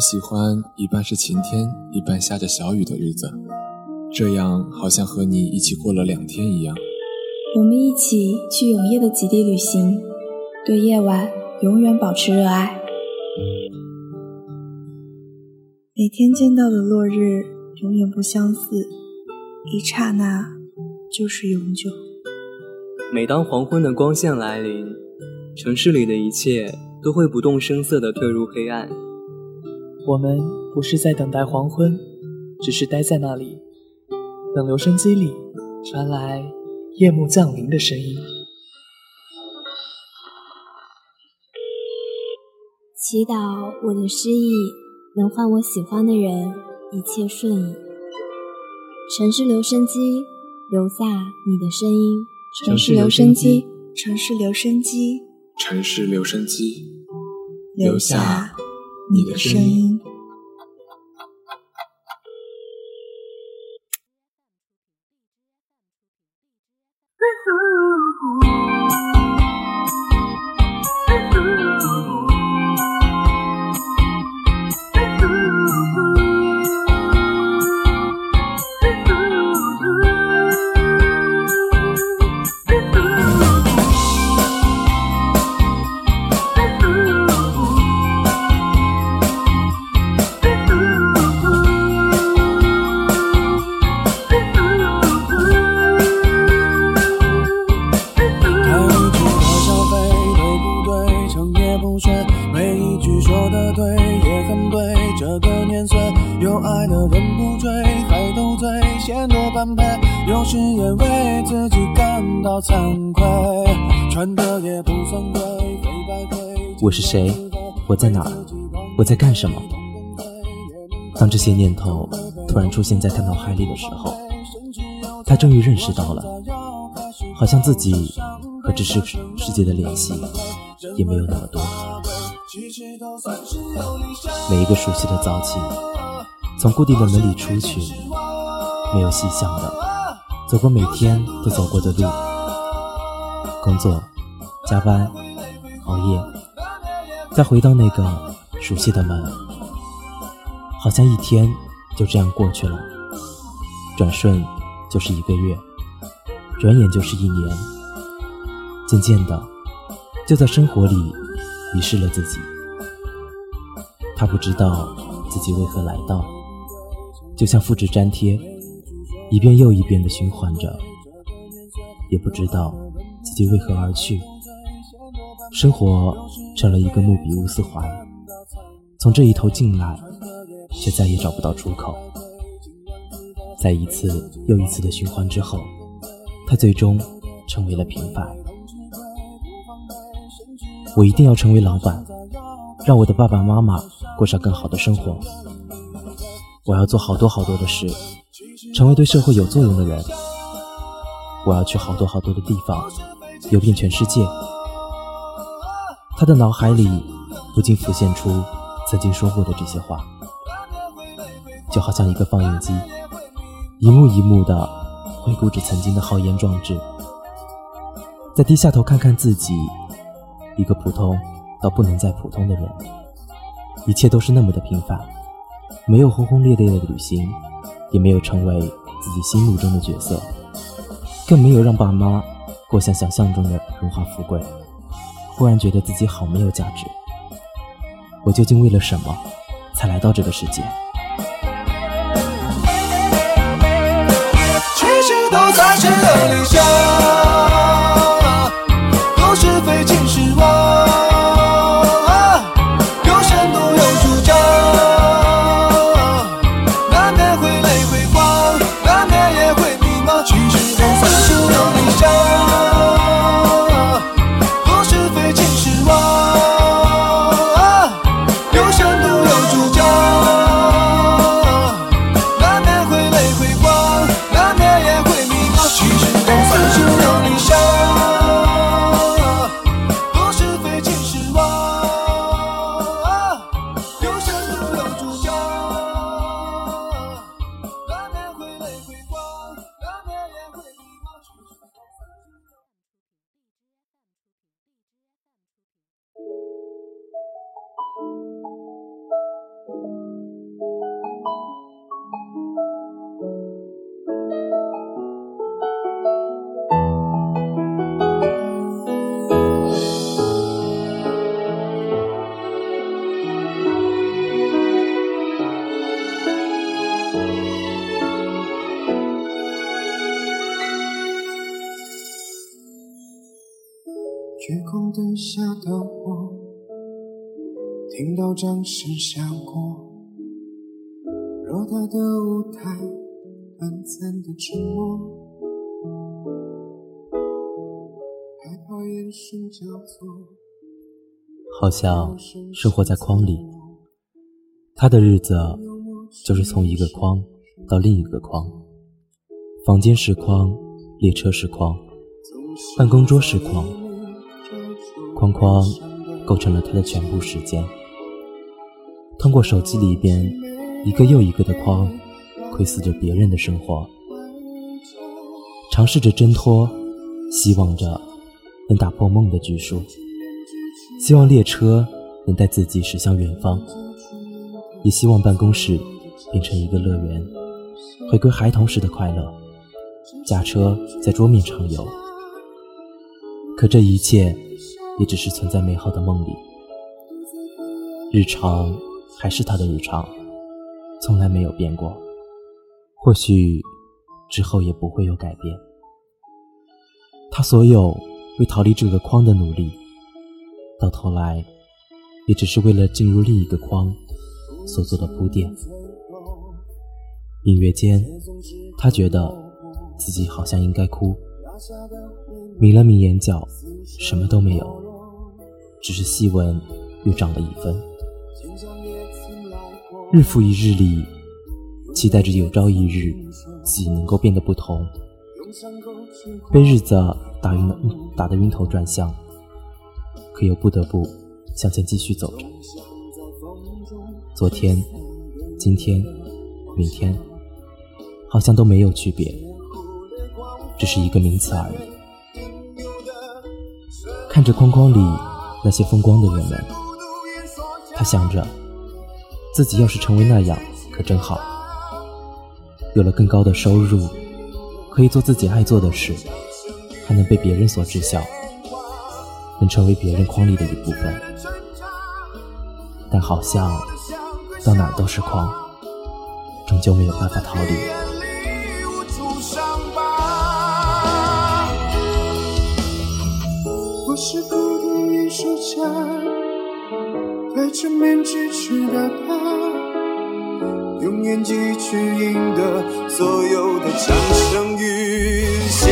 我喜欢一半是晴天，一半下着小雨的日子，这样好像和你一起过了两天一样。我们一起去永夜的极地旅行，对夜晚永远保持热爱。每天见到的落日永远不相似，一刹那就是永久。每当黄昏的光线来临，城市里的一切都会不动声色地退入黑暗。我们不是在等待黄昏，只是待在那里，等留声机里传来夜幕降临的声音。祈祷我的失意能换我喜欢的人一切顺意。城市留声机，留下你的声音。城市留声机，城市留声机，城市留声机，留下你的声音。说的对，也很对。这个年岁，有爱的人不追，还斗嘴，嫌多般配。有时也为自己感到惭愧，穿的也不算贵，黑白灰。我是谁？我在哪？我在干什么？当这些念头突然出现在他脑海里的时候，他终于认识到了，好像自己和这世世界的联系也没有那么多。每一个熟悉的早起，从固定的门里出去，没有细想的走过每天都走过的路，工作、加班、熬夜，再回到那个熟悉的门，好像一天就这样过去了，转瞬就是一个月，转眼就是一年，渐渐的，就在生活里遗失了自己。他不知道自己为何来到，就像复制粘贴，一遍又一遍的循环着，也不知道自己为何而去。生活成了一个木笔乌丝环，从这一头进来，却再也找不到出口。在一次又一次的循环之后，他最终成为了平凡。我一定要成为老板，让我的爸爸妈妈。过上更好的生活，我要做好多好多的事，成为对社会有作用的人。我要去好多好多的地方，游遍全世界。他的脑海里不禁浮现出曾经说过的这些话，就好像一个放映机，一幕一幕的回顾着曾经的豪言壮志。再低下头看看自己，一个普通到不能再普通的人。一切都是那么的平凡，没有轰轰烈烈的旅行，也没有成为自己心目中的角色，更没有让爸妈过像想象中的荣华富贵。忽然觉得自己好没有价值，我究竟为了什么才来到这个世界？其实都在这里掌声响过，偌大的舞台，短暂的沉默，害怕眼神交错，好像生活在框里，他的日子就是从一个框到另一个框，房间是框，列车是框，办公桌是框。框框构成了他的全部时间。通过手机里边一个又一个的框，窥视着别人的生活，尝试着挣脱，希望着能打破梦的拘束，希望列车能带自己驶向远方，也希望办公室变成一个乐园，回归孩童时的快乐，驾车在桌面畅游。可这一切。也只是存在美好的梦里，日常还是他的日常，从来没有变过。或许之后也不会有改变。他所有为逃离这个框的努力，到头来也只是为了进入另一个框所做的铺垫。隐约间，他觉得自己好像应该哭，抿了抿眼角，什么都没有。只是细纹又长了一分，日复一日里，期待着有朝一日自己能够变得不同。被日子打晕了，打得晕头转向，可又不得不向前继续走着。昨天、今天、明天，好像都没有区别，只是一个名词而已。看着框框里。那些风光的人们，他想着，自己要是成为那样，可真好。有了更高的收入，可以做自己爱做的事，还能被别人所知晓，能成为别人框里的一部分。但好像到哪都是框，终究没有办法逃离。身边支持的他，用演技去赢得所有的掌声与谢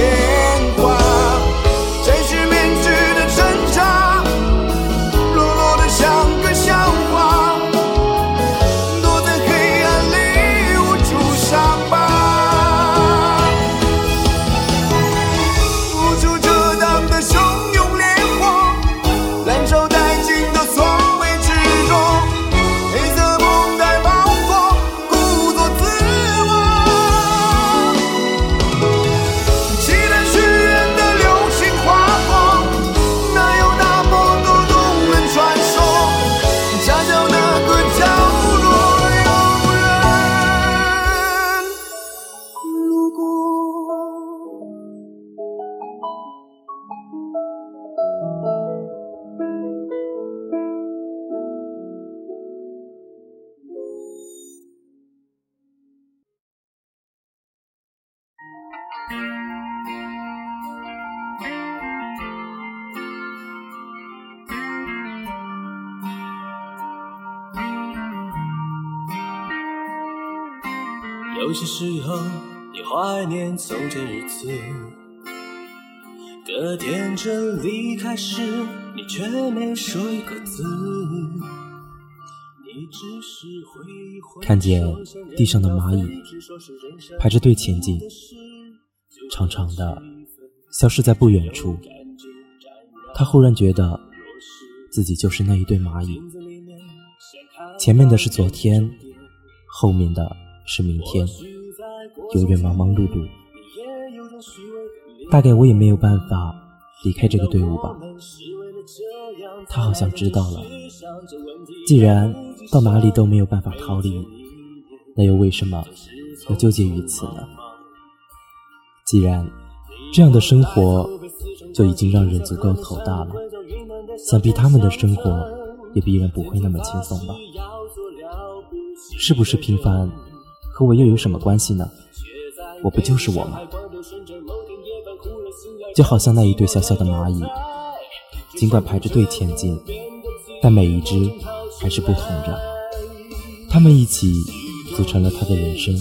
有些时候，你怀念从前日子，可天真离开时，你却没说一个字。看见地上的蚂蚁排着队前进，长长的消失在不远处。他忽然觉得自己就是那一对蚂蚁，前面的是昨天，后面的。是明天，永远忙忙碌碌。大概我也没有办法离开这个队伍吧。他好像知道了。既然到哪里都没有办法逃离，那又为什么要纠结于此呢？既然这样的生活就已经让人足够头大了，想必他们的生活也必然不会那么轻松吧？是不是平凡？和我又有什么关系呢？我不就是我吗？就好像那一对小小的蚂蚁，尽管排着队前进，但每一只还是不同着。它们一起组成了他的人生，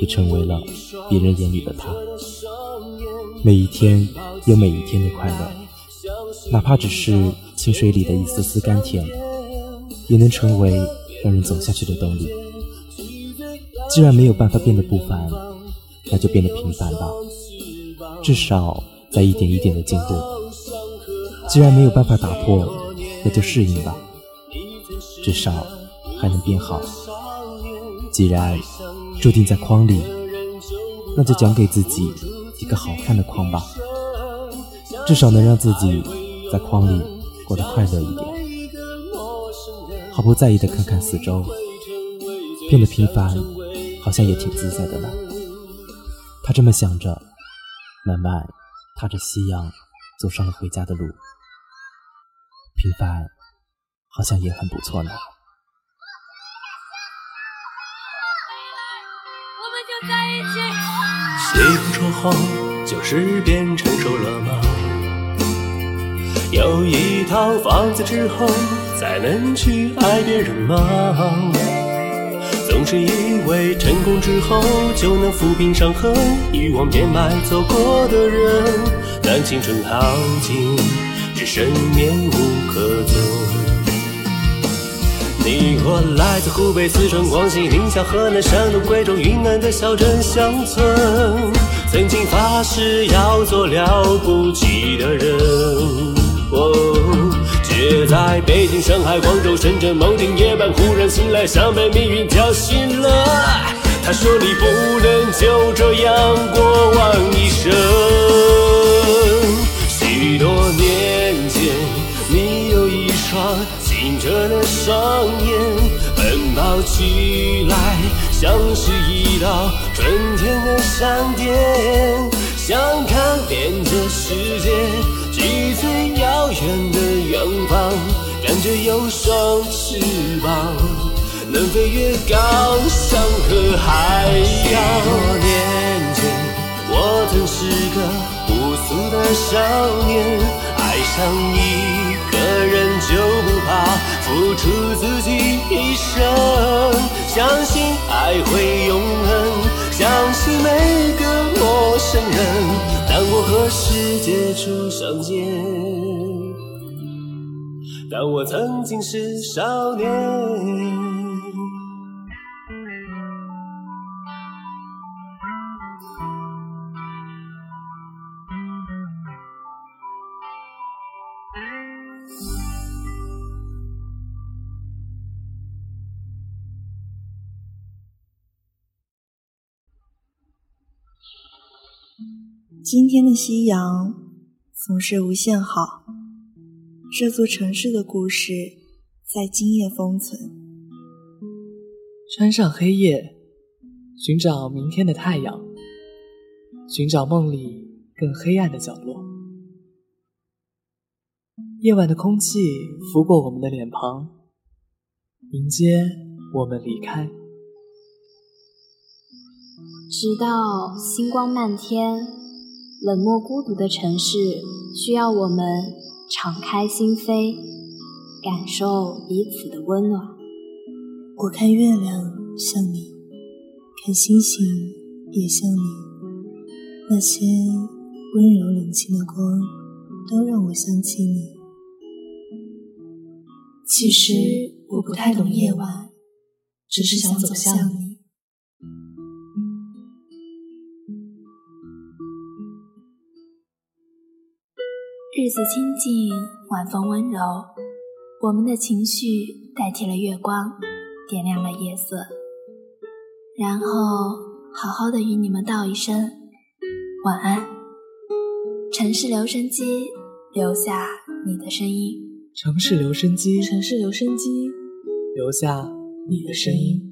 也成为了别人眼里的他。每一天有每一天的快乐，哪怕只是清水里的一丝丝甘甜，也能成为让人走下去的动力。既然没有办法变得不凡，那就变得平凡吧。至少在一点一点的进步。既然没有办法打破，那就适应吧。至少还能变好。既然注定在框里，那就讲给自己一个好看的框吧。至少能让自己在框里过得快乐一点。毫不在意的看看四周，变得平凡，好像也挺自在的呢。他这么想着。慢慢踏着夕阳，走上了回家的路。平凡，好像也很不错呢。谁不说谎，就是变成熟了吗？有一套房子之后，才能去爱别人吗？总是以为成功之后就能抚平伤痕，遗忘变卖走过的人，但青春耗尽，只剩面目可憎。你我来自湖北、四川、广西、宁夏、河南、山东、贵州、云南的小镇乡村，曾经发誓要做了不起的人。却在北京、上海、广州、深圳某天夜半忽然醒来，像被命运叫醒了。他说：“你不能就这样过完一生。”许多年前，你有一双清澈的双眼，奔跑起来像是一道春天的闪电，方，感觉有双翅膀，能飞越高山和海洋。多年前，我曾是个朴素的少年，爱上一个人就不怕付出自己一生，相信爱会永恒，相信每个陌生人。当我和世界初相见，当我曾经是少年。今天的夕阳总是无限好，这座城市的故事在今夜封存。穿上黑夜，寻找明天的太阳，寻找梦里更黑暗的角落。夜晚的空气拂过我们的脸庞，迎接我们离开，直到星光漫天。冷漠孤独的城市需要我们敞开心扉，感受彼此的温暖。我看月亮像你，看星星也像你，那些温柔冷清的光都让我想起你。其实我不太懂夜晚，只是想走向你。日子清静，晚风温柔，我们的情绪代替了月光，点亮了夜色。然后好好的与你们道一声晚安。城市留声机，留下你的声音。城市留声机，城市留声机，留下你的声音。